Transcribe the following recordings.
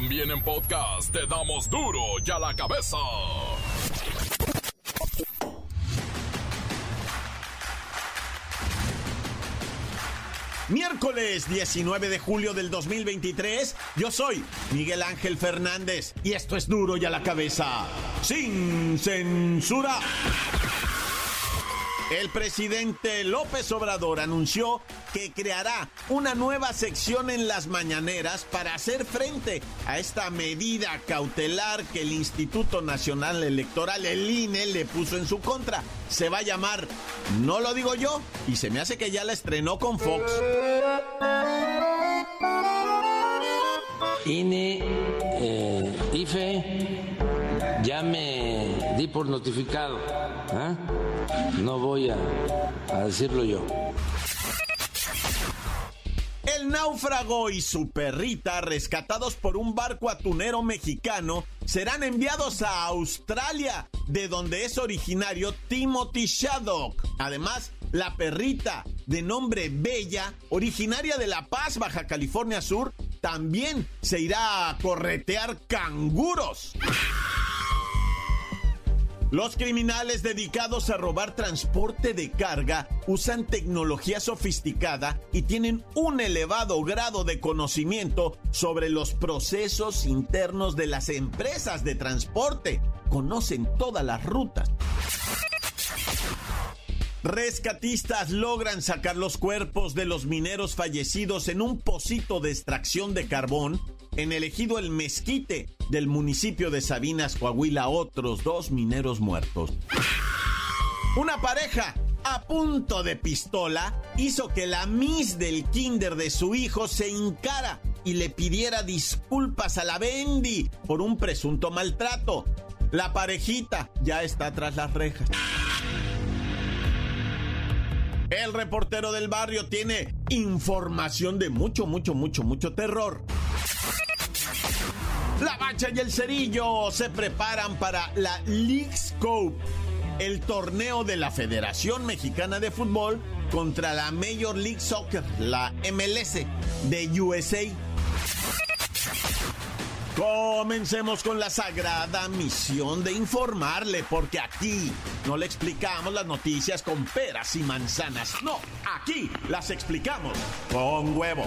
También en podcast te damos duro y a la cabeza. Miércoles 19 de julio del 2023, yo soy Miguel Ángel Fernández y esto es duro y a la cabeza, sin censura. El presidente López Obrador anunció que creará una nueva sección en las mañaneras para hacer frente a esta medida cautelar que el Instituto Nacional Electoral, el INE, le puso en su contra. Se va a llamar No lo digo yo y se me hace que ya la estrenó con Fox. INE, eh, IFE, ya me di por notificado. ¿ah? No voy a, decirlo yo. El náufrago y su perrita, rescatados por un barco atunero mexicano, serán enviados a Australia, de donde es originario Timothy Shaddock. Además, la perrita, de nombre Bella, originaria de La Paz, Baja California Sur, también se irá a corretear canguros. Los criminales dedicados a robar transporte de carga usan tecnología sofisticada y tienen un elevado grado de conocimiento sobre los procesos internos de las empresas de transporte. Conocen todas las rutas. Rescatistas logran sacar los cuerpos de los mineros fallecidos en un pocito de extracción de carbón en el ejido El Mezquite del municipio de Sabinas, Coahuila, otros dos mineros muertos. Una pareja a punto de pistola hizo que la Miss del kinder de su hijo se encara y le pidiera disculpas a la Bendy por un presunto maltrato. La parejita ya está tras las rejas. El reportero del barrio tiene información de mucho, mucho, mucho, mucho terror. La Bacha y el Cerillo se preparan para la League Scope, el torneo de la Federación Mexicana de Fútbol contra la Major League Soccer, la MLS de USA. Comencemos con la sagrada misión de informarle, porque aquí no le explicamos las noticias con peras y manzanas. No, aquí las explicamos con huevo.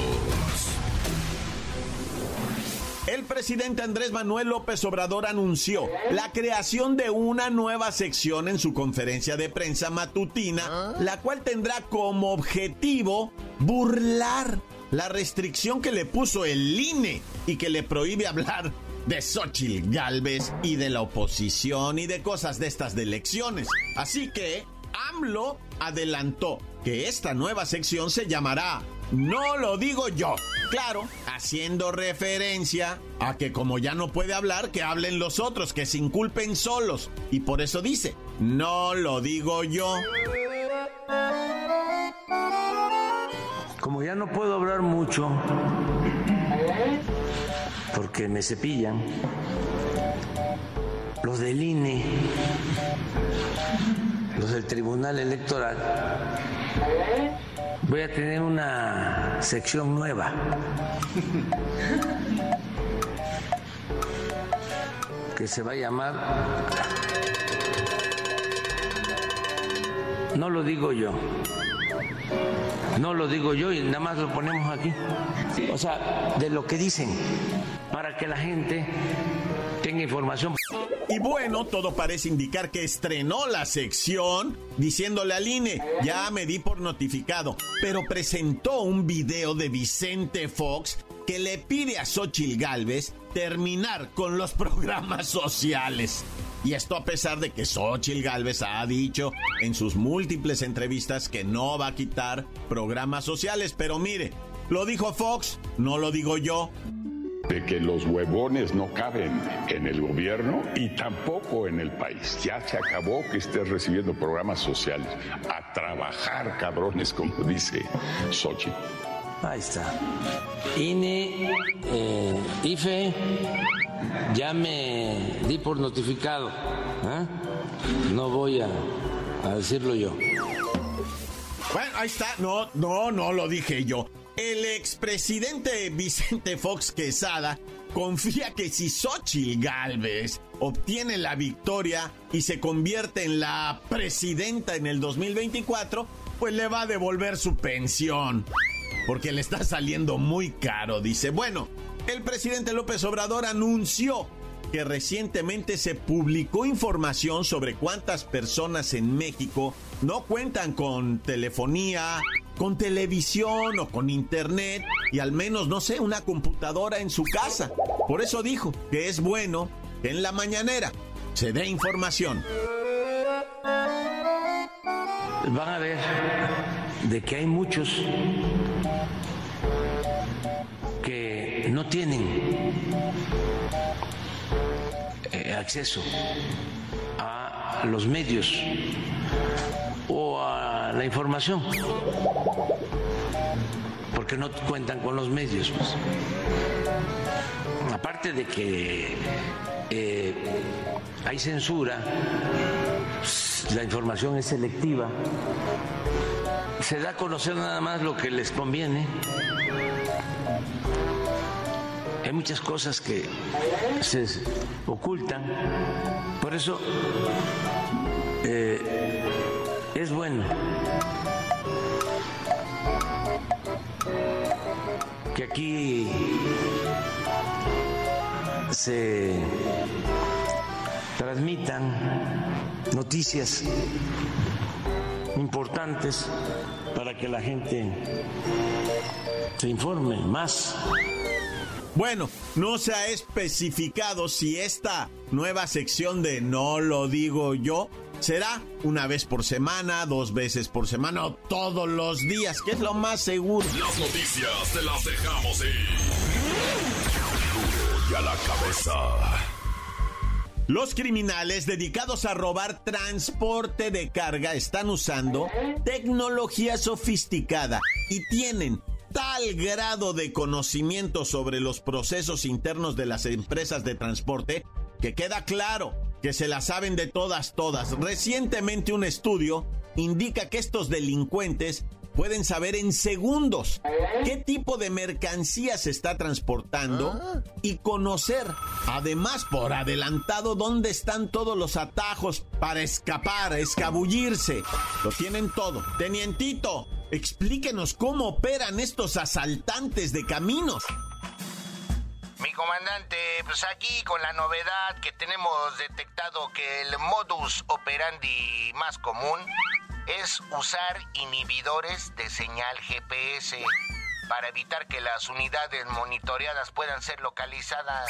El presidente Andrés Manuel López Obrador anunció la creación de una nueva sección en su conferencia de prensa matutina, la cual tendrá como objetivo burlar la restricción que le puso el INE y que le prohíbe hablar de Xochitl Galvez y de la oposición y de cosas de estas de elecciones. Así que AMLO adelantó que esta nueva sección se llamará No lo digo yo. Claro, haciendo referencia a que como ya no puede hablar, que hablen los otros, que se inculpen solos. Y por eso dice, no lo digo yo. Como ya no puedo hablar mucho, porque me cepillan, los del INE, los del Tribunal Electoral, voy a tener una sección nueva. que se va a llamar No lo digo yo. No lo digo yo y nada más lo ponemos aquí. O sea, de lo que dicen, para que la gente tenga información. Y bueno, todo parece indicar que estrenó la sección diciéndole al INE, ya me di por notificado, pero presentó un video de Vicente Fox que le pide a Xochil Gálvez terminar con los programas sociales. Y esto a pesar de que Xochil Gálvez ha dicho en sus múltiples entrevistas que no va a quitar programas sociales. Pero mire, lo dijo Fox, no lo digo yo. De que los huevones no caben en el gobierno y tampoco en el país. Ya se acabó que estés recibiendo programas sociales. A trabajar, cabrones, como dice Xochitl. Ahí está. INE, eh, IFE, ya me di por notificado. ¿eh? No voy a, a decirlo yo. Bueno, ahí está. No, no, no lo dije yo. El expresidente Vicente Fox Quesada confía que si Xochitl Galvez obtiene la victoria y se convierte en la presidenta en el 2024, pues le va a devolver su pensión. Porque le está saliendo muy caro, dice. Bueno, el presidente López Obrador anunció que recientemente se publicó información sobre cuántas personas en México no cuentan con telefonía, con televisión o con internet y al menos, no sé, una computadora en su casa. Por eso dijo que es bueno que en la mañanera se dé información. Van a ver de que hay muchos que no tienen eh, acceso a los medios o a la información, porque no cuentan con los medios. Pues. Aparte de que eh, hay censura, la información es selectiva, se da a conocer nada más lo que les conviene. Hay muchas cosas que se ocultan, por eso eh, es bueno que aquí se transmitan noticias importantes para que la gente se informe más. Bueno, no se ha especificado si esta nueva sección de No lo digo yo será una vez por semana, dos veces por semana o todos los días, que es lo más seguro. Las noticias te las dejamos ir. Y a la cabeza. Los criminales dedicados a robar transporte de carga están usando tecnología sofisticada y tienen tal grado de conocimiento sobre los procesos internos de las empresas de transporte que queda claro que se la saben de todas, todas. Recientemente un estudio indica que estos delincuentes pueden saber en segundos qué tipo de mercancía se está transportando y conocer, además por adelantado, dónde están todos los atajos para escapar, escabullirse. Lo tienen todo. Tenientito, explíquenos cómo operan estos asaltantes de caminos. Mi comandante, pues aquí con la novedad que tenemos detectado que el modus operandi más común es usar inhibidores de señal GPS para evitar que las unidades monitoreadas puedan ser localizadas.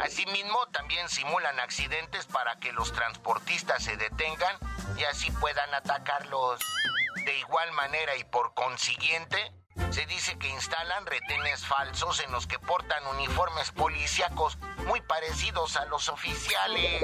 Asimismo, también simulan accidentes para que los transportistas se detengan y así puedan atacarlos. De igual manera y por consiguiente, se dice que instalan retenes falsos en los que portan uniformes policíacos muy parecidos a los oficiales.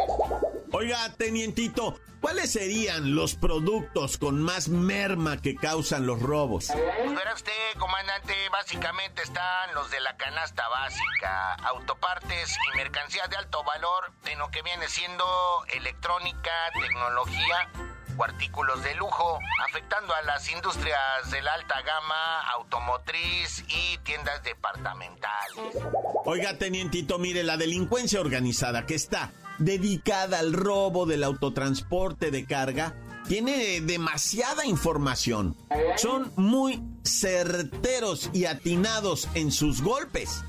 Oiga, tenientito, ¿cuáles serían los productos con más merma que causan los robos? Pues verá usted, comandante, básicamente están los de la canasta básica, autopartes y mercancías de alto valor en lo que viene siendo electrónica, tecnología o artículos de lujo, afectando a las industrias de la alta gama, automotriz y tiendas departamentales. Oiga, tenientito, mire, la delincuencia organizada que está dedicada al robo del autotransporte de carga tiene demasiada información. Son muy certeros y atinados en sus golpes.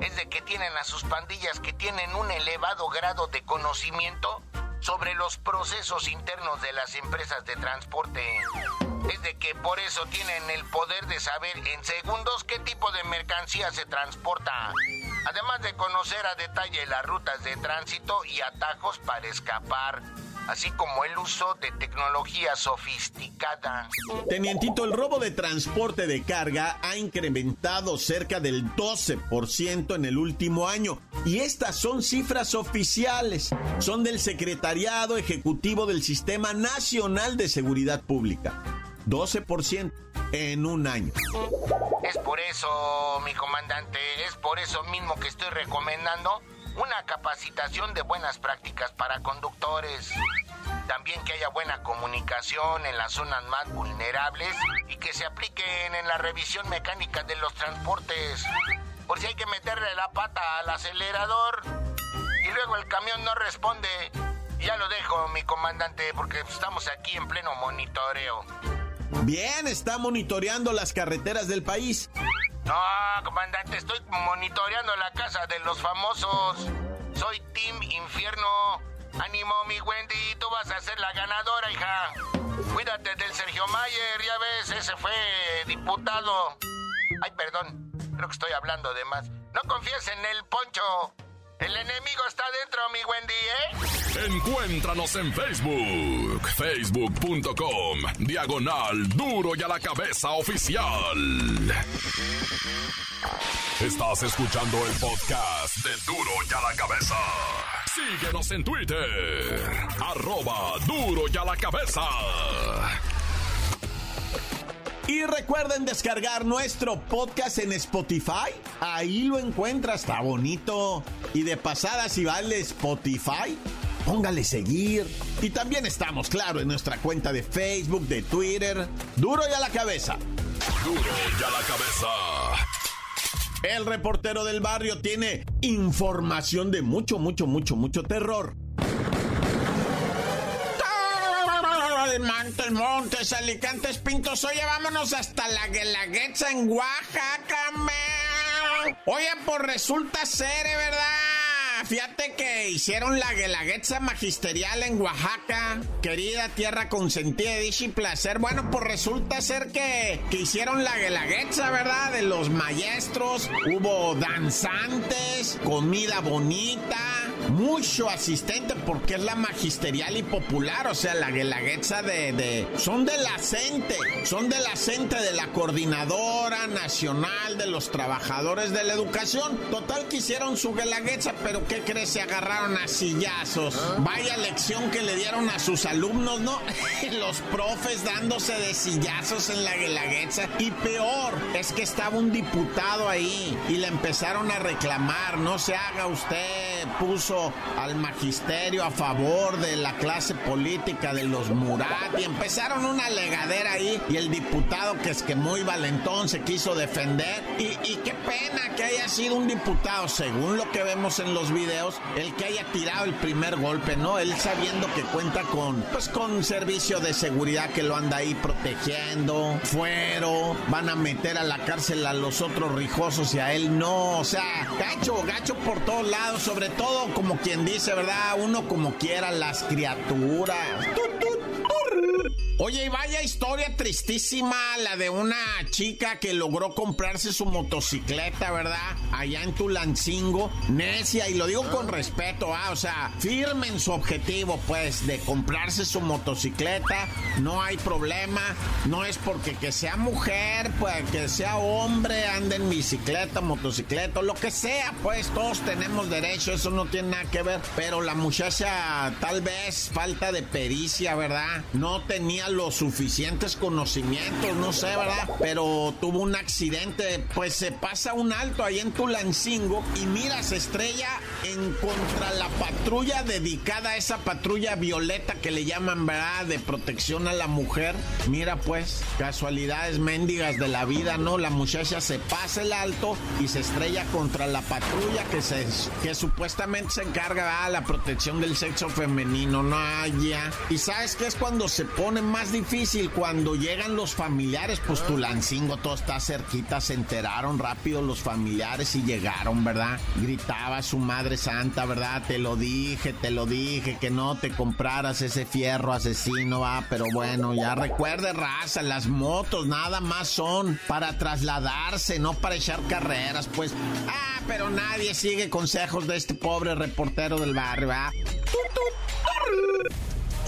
Es de que tienen a sus pandillas que tienen un elevado grado de conocimiento sobre los procesos internos de las empresas de transporte. Es de que por eso tienen el poder de saber en segundos qué tipo de mercancía se transporta. Además de conocer a detalle las rutas de tránsito y atajos para escapar. Así como el uso de tecnología sofisticada. Tenientito, el robo de transporte de carga ha incrementado cerca del 12% en el último año. Y estas son cifras oficiales. Son del Secretariado Ejecutivo del Sistema Nacional de Seguridad Pública. 12% en un año. Es por eso, mi comandante, es por eso mismo que estoy recomendando una capacitación de buenas prácticas para conductores. También que haya buena comunicación en las zonas más vulnerables y que se apliquen en la revisión mecánica de los transportes. Por si hay que meterle la pata al acelerador y luego el camión no responde. Ya lo dejo, mi comandante, porque estamos aquí en pleno monitoreo. Bien, está monitoreando las carreteras del país. No, comandante, estoy monitoreando la casa de los famosos. Soy Team Infierno. Ánimo, mi Wendy, tú vas a ser la ganadora, hija. Cuídate del Sergio Mayer, ya ves, ese fue diputado. Ay, perdón, creo que estoy hablando de más. No confíes en el poncho. El enemigo está dentro, mi Wendy, ¿eh? Encuéntranos en Facebook, facebook.com, diagonal duro y a la cabeza oficial. Estás escuchando el podcast de duro y a la cabeza. Síguenos en Twitter, arroba duro y a la cabeza. Y recuerden descargar nuestro podcast en Spotify. Ahí lo encuentras, está bonito. Y de pasada, si vale Spotify, póngale seguir. Y también estamos, claro, en nuestra cuenta de Facebook, de Twitter. Duro y a la cabeza. Duro y a la cabeza. El reportero del barrio tiene información de mucho, mucho, mucho, mucho terror. Montes, Montes, Alicantes, Pintos. Oye, vámonos hasta la Guelaguetza en Oaxaca, man. Oye, pues resulta ser, ¿verdad? Fíjate que hicieron la Guelaguetza magisterial en Oaxaca, querida tierra consentida de dicha y placer. Bueno, pues resulta ser que, que hicieron la Guelaguetza, ¿verdad? De los maestros, hubo danzantes, comida bonita, mucho asistente porque es la magisterial y popular, o sea, la Guelaguetza de, de... Son de la CENTE, son de la CENTE de la Coordinadora Nacional de los Trabajadores de la Educación. Total que hicieron su Guelaguetza, pero ¿qué crees? Se agarraron a sillazos. Vaya lección que le dieron a sus alumnos, ¿no? los profes dándose de sillazos en la Guelaguetza. Y peor, es que estaba un diputado ahí y le empezaron a reclamar, no se haga usted, puso al magisterio a favor de la clase política de los Murat y empezaron una legadera ahí y el diputado que es que muy valentón se quiso defender y, qué pena que haya sido un diputado, según lo que vemos en los videos, el que haya tirado el primer golpe, ¿no? Él sabiendo que cuenta con, pues con servicio de seguridad que lo anda ahí protegiendo, fuero, van a meter a la cárcel a los otros rijosos y a él no, o sea, gacho, gacho por todos lados, sobre todo como quien dice, ¿verdad? Uno como quiera, las criaturas. Oye, y vaya historia tristísima la de una chica que logró comprarse su motocicleta, ¿verdad? Allá en Tulancingo, necia, y lo digo con respeto, ¿ah? O sea, firme en su objetivo, pues, de comprarse su motocicleta, no hay problema, no es porque que sea mujer, pues, que sea hombre, ande en bicicleta, motocicleta, lo que sea, pues, todos tenemos derecho, eso no tiene nada que ver, pero la muchacha, tal vez, falta de pericia, ¿verdad? No tenía los suficientes conocimientos, no sé, ¿verdad? Pero tuvo un accidente, pues se pasa un alto ahí en Tulancingo y mira, se estrella en contra la patrulla dedicada a esa patrulla violeta que le llaman, ¿verdad? De protección a la mujer. Mira, pues, casualidades mendigas de la vida, ¿no? La muchacha se pasa el alto y se estrella contra la patrulla que se que supuestamente se encarga de la protección del sexo femenino, no ya. Y sabes qué es cuando se pone más difícil cuando llegan los familiares, pues Tulancingo todo está cerquita, se enteraron rápido los familiares y llegaron, ¿verdad? Gritaba su madre santa, ¿verdad? Te lo dije, te lo dije, que no te compraras ese fierro asesino, va, pero bueno, ya recuerde, raza, las motos nada más son para trasladarse, no para echar carreras, pues. Ah, pero nadie sigue consejos de este pobre reportero del barrio, ¿verdad?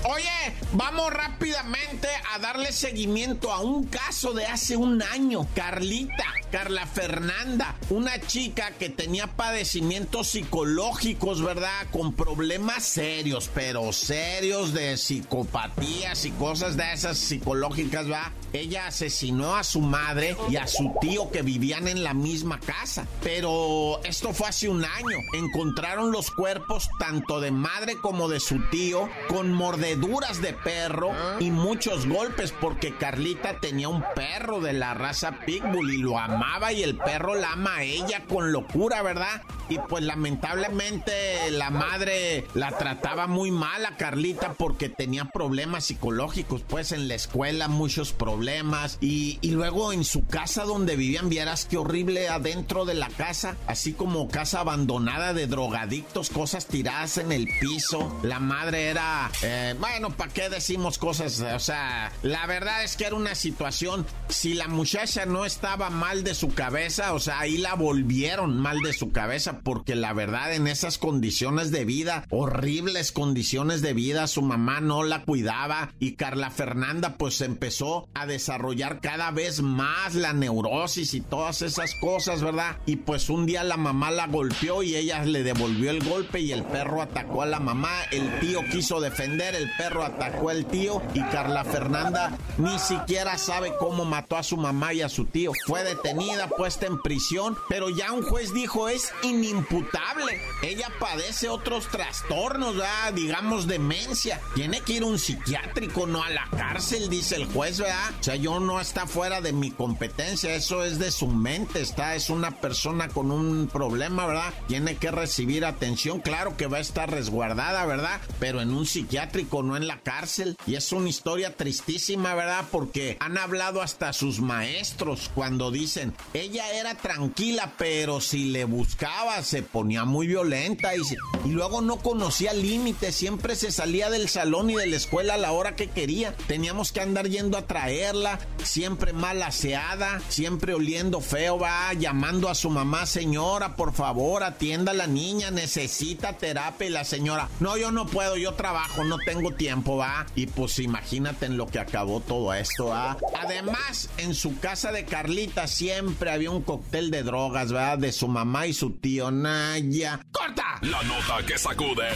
Oye, vamos rápidamente a darle seguimiento a un caso de hace un año. Carlita, Carla Fernanda, una chica que tenía padecimientos psicológicos, ¿verdad? Con problemas serios, pero serios de psicopatías y cosas de esas psicológicas, ¿verdad? Ella asesinó a su madre y a su tío que vivían en la misma casa. Pero esto fue hace un año. Encontraron los cuerpos tanto de madre como de su tío con mordeduras de perro y muchos golpes porque Carlita tenía un perro de la raza Pitbull y lo amaba y el perro la ama a ella con locura, ¿verdad? Y pues lamentablemente la madre la trataba muy mal a Carlita porque tenía problemas psicológicos, pues en la escuela muchos problemas y, y luego en su casa donde vivían, vieras qué horrible adentro de la casa, así como casa abandonada de drogadictos, cosas tiradas en el piso. La madre era, eh, bueno, ¿para qué decimos cosas? O sea, la verdad es que era una situación, si la muchacha no estaba mal de su cabeza, o sea, ahí la volvieron mal de su cabeza porque la verdad en esas condiciones de vida, horribles condiciones de vida, su mamá no la cuidaba y Carla Fernanda pues empezó a desarrollar cada vez más la neurosis y todas esas cosas, ¿verdad? Y pues un día la mamá la golpeó y ella le devolvió el golpe y el perro atacó a la mamá, el tío quiso defender, el perro atacó al tío y Carla Fernanda ni siquiera sabe cómo mató a su mamá y a su tío. Fue detenida, puesta en prisión, pero ya un juez dijo es inimputable. Ella padece otros trastornos, ¿verdad? digamos demencia. Tiene que ir a un psiquiátrico, no a la cárcel, dice el juez, ¿verdad? O sea, yo no está fuera de mi competencia, eso es de su mente, está, es una persona con un problema, ¿verdad? Tiene que recibir atención, claro que va a estar resguardada, ¿verdad? Pero en un psiquiátrico, no en la cárcel. Y es una historia tristísima, ¿verdad? Porque han hablado hasta sus maestros cuando dicen, ella era tranquila, pero si le buscaba se ponía muy violenta y, y luego no conocía límites, siempre se salía del salón y de la escuela a la hora que quería. Teníamos que andar yendo a traerla, siempre mal aseada, siempre oliendo feo, va llamando a su mamá, señora, por favor, atienda a la niña, necesita terapia y la señora, no, yo no puedo, yo trabajo, no tengo tiempo, va. Y pues imagínate en lo que acabó todo esto, va. Además, en su casa de Carlita siempre había un cóctel de drogas, va, de su mamá y su tío Naya. ¡Corta! La nota que sacude.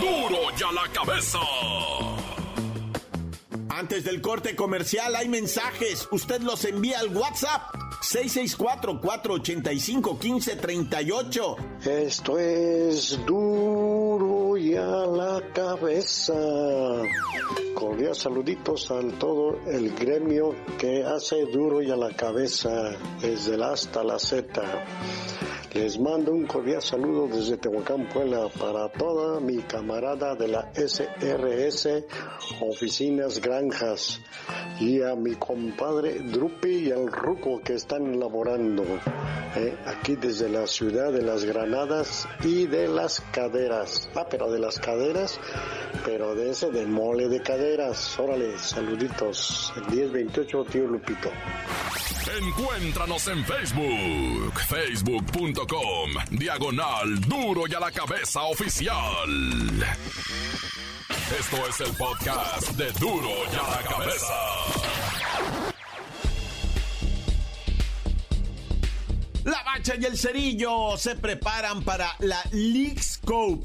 ¡Duro! ¡Duro ya la cabeza! Antes del corte comercial hay mensajes. Usted los envía al WhatsApp 664-485-1538. Esto es duro y a la cabeza. Cordial saluditos a todo el gremio que hace duro y a la cabeza desde el hasta la Z. Les mando un cordial saludo desde Tehuacán, Puebla, para toda mi camarada de la SRS Oficinas Granjas y a mi compadre Drupi y al Ruco que están laborando eh, aquí desde la ciudad de las Granadas y de las Caderas. Ah, pero de las Caderas, pero de ese del mole de caderas. Órale, saluditos. El 1028, tío Lupito. Encuéntranos en Facebook, facebook.com, diagonal duro y a la cabeza oficial. Esto es el podcast de duro y a la cabeza. La Bacha y el Cerillo se preparan para la League's Cup,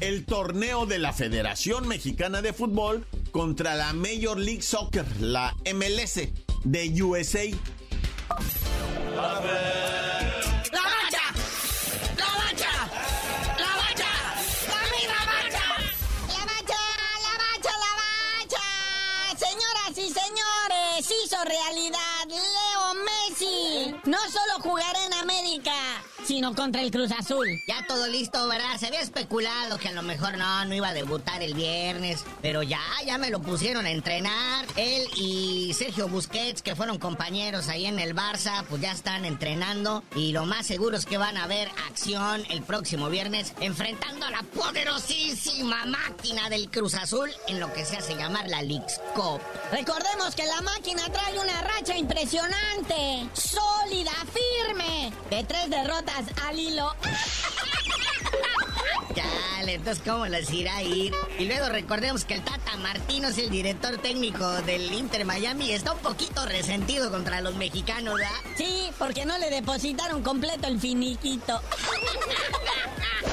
el torneo de la Federación Mexicana de Fútbol contra la Major League Soccer, la MLS de USA. ¡La sino contra el Cruz Azul. Ya todo listo, ¿verdad? Se había especulado que a lo mejor no, no iba a debutar el viernes, pero ya, ya me lo pusieron a entrenar. Él y Sergio Busquets, que fueron compañeros ahí en el Barça, pues ya están entrenando y lo más seguro es que van a ver acción el próximo viernes enfrentando a la poderosísima máquina del Cruz Azul en lo que se hace llamar la Leagues Cup. Recordemos que la máquina trae una racha impresionante, sólida, firme, de tres derrotas al hilo. Chale, entonces ¿cómo les irá a ir? Y luego recordemos que el Tata Martino es el director técnico del Inter Miami está un poquito resentido contra los mexicanos, ¿verdad? Sí, porque no le depositaron completo el finiquito.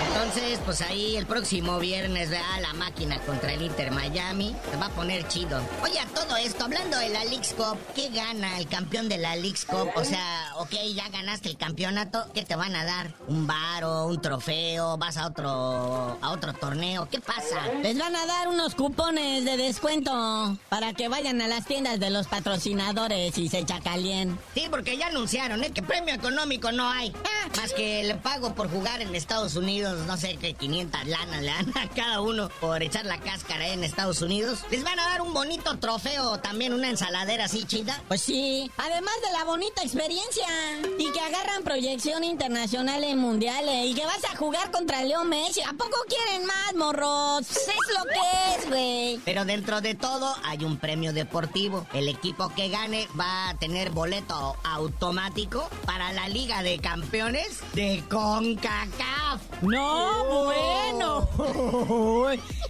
Entonces, pues ahí el próximo viernes, ¿verdad? La máquina contra el Inter Miami. Se va a poner chido. Oye, a todo esto, hablando de la Leagues Cup, ¿qué gana el campeón de la Leagues Cup? O sea, ok, ya ganaste el campeonato, ¿qué te van a dar? ¿Un varo, un trofeo? ¿Vas a otro, a otro torneo? ¿Qué pasa? Les van a dar unos cupones de descuento para que vayan a las tiendas de los patrocinadores y se chacalien. Sí, porque ya anunciaron, ¿eh? Que premio económico no hay. Más que el pago por jugar en Estados Unidos, no sé qué 500 lanas le dan a cada uno por echar la cáscara en Estados Unidos. Les van a dar un bonito trofeo, también una ensaladera así chida. Pues sí, además de la bonita experiencia y que agarran proyección internacional en mundiales y que vas a jugar contra Leo Messi. ¿A poco quieren más, morros? Es lo que es, güey. Pero dentro de todo hay un premio deportivo. El equipo que gane va a tener boleto automático para la Liga de Campeones de CONCACAF. No, bueno.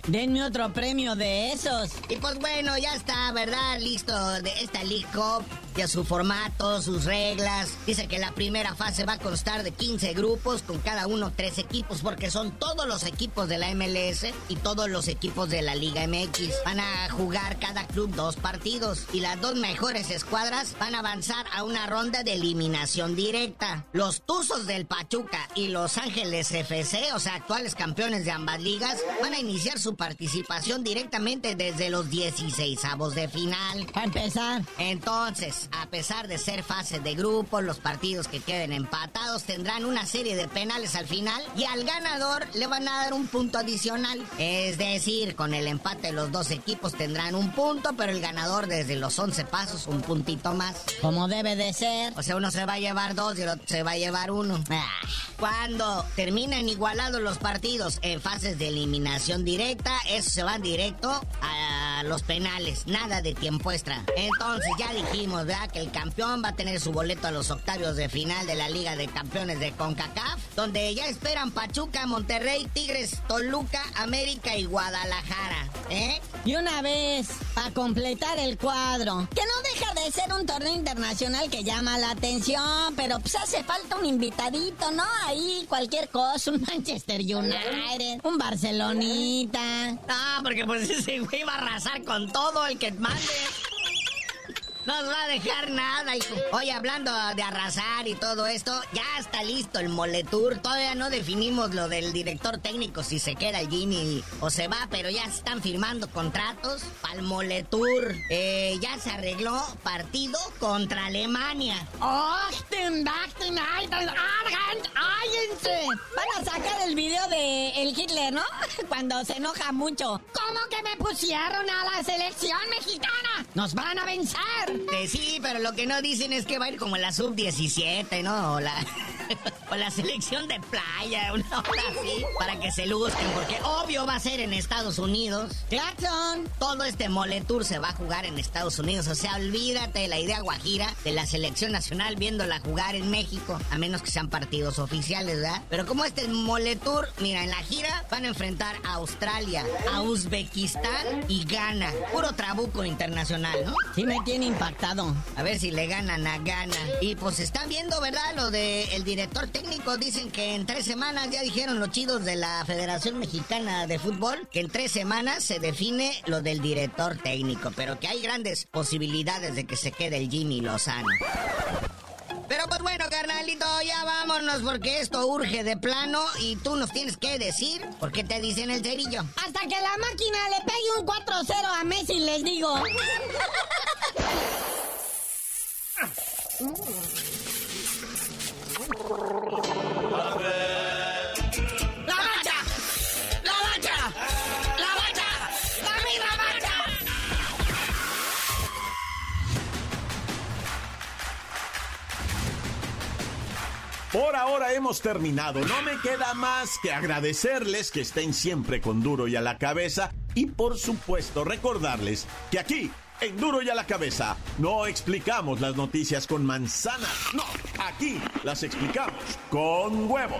Denme otro premio de esos. Y pues bueno, ya está, ¿verdad? Listo de esta League Cup. Ya su formato, sus reglas. Dice que la primera fase va a constar de 15 grupos, con cada uno tres equipos, porque son todos los equipos de la MLS y todos los equipos de la Liga MX. Van a jugar cada club dos partidos y las dos mejores escuadras van a avanzar a una ronda de eliminación directa. Los Tuzos del Pachuca y Los Ángeles FC, o sea, actuales campeones de ambas ligas, van a iniciar su participación directamente desde los 16 avos de final. Para empezar. Entonces, a pesar de ser fase de los partidos que queden empatados tendrán una serie de penales al final y al ganador le van a dar un punto adicional. Es decir, con el empate los dos equipos tendrán un punto, pero el ganador desde los 11 pasos un puntito más. Como debe de ser. O sea, uno se va a llevar dos y el otro se va a llevar uno. Ah. Cuando terminen igualados los partidos en fases de eliminación directa, eso se va directo a los penales. Nada de tiempo extra. Entonces ya dijimos, ¿verdad? Que el campeón va a tener su boleto a los octavios de final de la Liga de Campeones de CONCACAF, donde ya esperan Pachuca, Monterrey, Tigres, Toluca, América y Guadalajara. ¿Eh? Y una vez, para completar el cuadro, que no deja de ser un torneo internacional que llama la atención, pero pues hace falta un invitadito, ¿no? Ahí cualquier cosa, un Manchester United, un Barcelonita. Ah, porque pues ese güey va a arrasar con todo el que mande. No nos va a dejar nada, hijo. Oye, hablando de arrasar y todo esto, ya está listo el Moletour. Todavía no definimos lo del director técnico, si se queda el Gini o se va, pero ya están firmando contratos para el Moletour. Eh, ya se arregló partido contra Alemania. ¡Osten, Argent, ¡Állense! Van a sacar el video de el Hitler, ¿no? Cuando se enoja mucho. ¿Cómo que me pusieron a la selección mexicana? ¡Nos van a vencer! Eh, sí, pero lo que no dicen es que va a ir como la sub-17, ¿no? O la, o la selección de playa, una hora así, para que se luzcan, porque obvio va a ser en Estados Unidos. Jackson. Todo este moletour se va a jugar en Estados Unidos, o sea, olvídate de la idea guajira de la selección nacional viéndola jugar en México, a menos que sean partidos oficiales, ¿verdad? Pero como este moletour, mira, en la gira van a enfrentar a Australia, a Uzbekistán y Ghana. Puro trabuco internacional, ¿no? Sí me tiene impactado. A ver si le ganan a Ghana. Y pues están viendo, ¿verdad? Lo del el director técnico. Dicen que en tres semanas, ya dijeron los chidos de la Federación Mexicana de Fútbol, que en tres semanas se define lo del director técnico. Pero que hay grandes posibilidades de que se quede el Jimmy Lozano. Pero pues bueno, carnalito, ya vámonos porque esto urge de plano y tú nos tienes que decir por qué te dicen el cerillo. Hasta que la máquina le pegue un 4-0 a Messi, les digo. Por ahora hemos terminado. No me queda más que agradecerles que estén siempre con duro y a la cabeza y por supuesto recordarles que aquí en Duro y a la cabeza no explicamos las noticias con manzanas. No, aquí las explicamos con huevo.